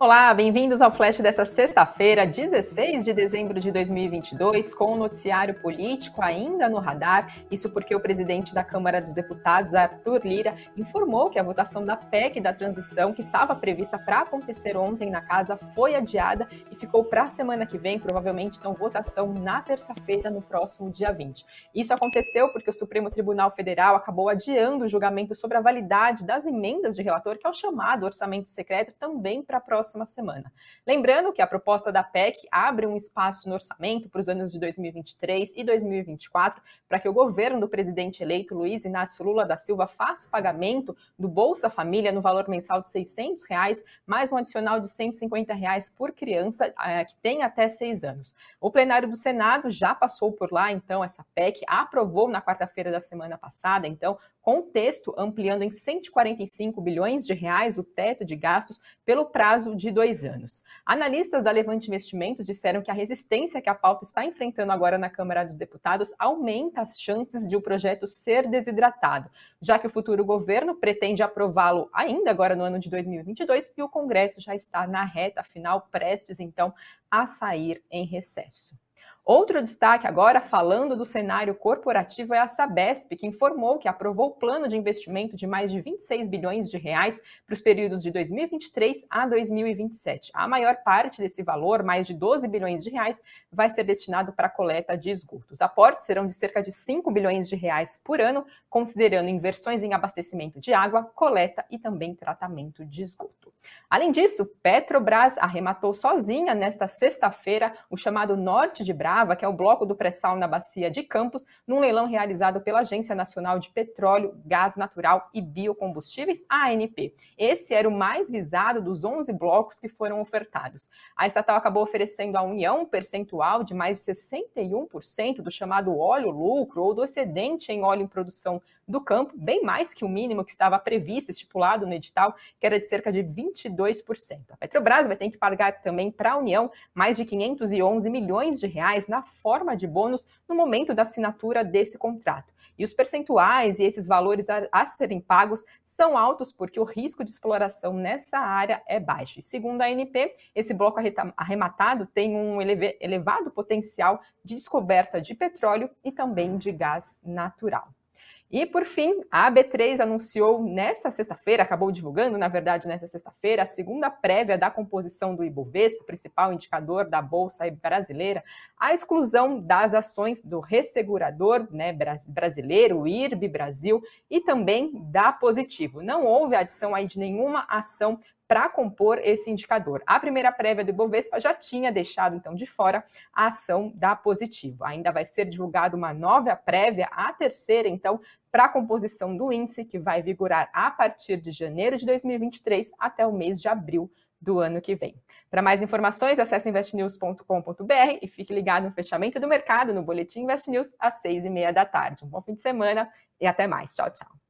Olá, bem-vindos ao Flash dessa sexta-feira, 16 de dezembro de 2022, com o noticiário político ainda no radar. Isso porque o presidente da Câmara dos Deputados, Arthur Lira, informou que a votação da PEC da transição, que estava prevista para acontecer ontem na casa, foi adiada e ficou para a semana que vem, provavelmente, então, votação na terça-feira, no próximo dia 20. Isso aconteceu porque o Supremo Tribunal Federal acabou adiando o julgamento sobre a validade das emendas de relator, que é o chamado orçamento secreto, também para a próxima próxima semana. Lembrando que a proposta da PEC abre um espaço no orçamento para os anos de 2023 e 2024 para que o governo do presidente eleito Luiz Inácio Lula da Silva faça o pagamento do Bolsa Família no valor mensal de 600 reais, mais um adicional de 150 reais por criança é, que tem até seis anos. O plenário do Senado já passou por lá, então, essa PEC, aprovou na quarta-feira da semana passada, então, com texto ampliando em 145 bilhões de reais o teto de gastos pelo prazo de dois anos. Analistas da Levante Investimentos disseram que a resistência que a pauta está enfrentando agora na Câmara dos Deputados aumenta as chances de o projeto ser desidratado, já que o futuro governo pretende aprová-lo ainda agora no ano de 2022 e o Congresso já está na reta final, prestes então a sair em recesso. Outro destaque agora, falando do cenário corporativo, é a Sabesp, que informou que aprovou o plano de investimento de mais de 26 bilhões de reais para os períodos de 2023 a 2027. A maior parte desse valor, mais de 12 bilhões de reais, vai ser destinado para a coleta de esgotos. Os aportes serão de cerca de 5 bilhões de reais por ano, considerando inversões em abastecimento de água, coleta e também tratamento de esgoto. Além disso, Petrobras arrematou sozinha nesta sexta-feira o chamado Norte de Brás que é o bloco do pré-sal na bacia de Campos, num leilão realizado pela Agência Nacional de Petróleo, Gás Natural e Biocombustíveis, ANP. Esse era o mais visado dos 11 blocos que foram ofertados. A estatal acabou oferecendo à União um percentual de mais de 61% do chamado óleo lucro ou do excedente em óleo em produção do campo, bem mais que o mínimo que estava previsto, estipulado no edital, que era de cerca de 22%. A Petrobras vai ter que pagar também para a União mais de 511 milhões de reais na forma de bônus no momento da assinatura desse contrato. E os percentuais e esses valores a, serem pagos são altos porque o risco de exploração nessa área é baixo. E segundo a ANP, esse bloco arrematado tem um elevado potencial de descoberta de petróleo e também de gás natural. E, por fim, a B3 anunciou nesta sexta-feira, acabou divulgando, na verdade, nesta sexta-feira, a segunda prévia da composição do Ibovespa, principal indicador da Bolsa brasileira, a exclusão das ações do ressegurador né, brasileiro, IRB Brasil, e também da Positivo. Não houve adição aí de nenhuma ação para compor esse indicador. A primeira prévia do Ibovespa já tinha deixado, então, de fora a ação da Positivo. Ainda vai ser divulgada uma nova prévia, a terceira, então, para a composição do índice, que vai vigorar a partir de janeiro de 2023 até o mês de abril do ano que vem. Para mais informações, acesse investnews.com.br e fique ligado no fechamento do mercado no Boletim Invest News às seis e meia da tarde. Um bom fim de semana e até mais. Tchau, tchau.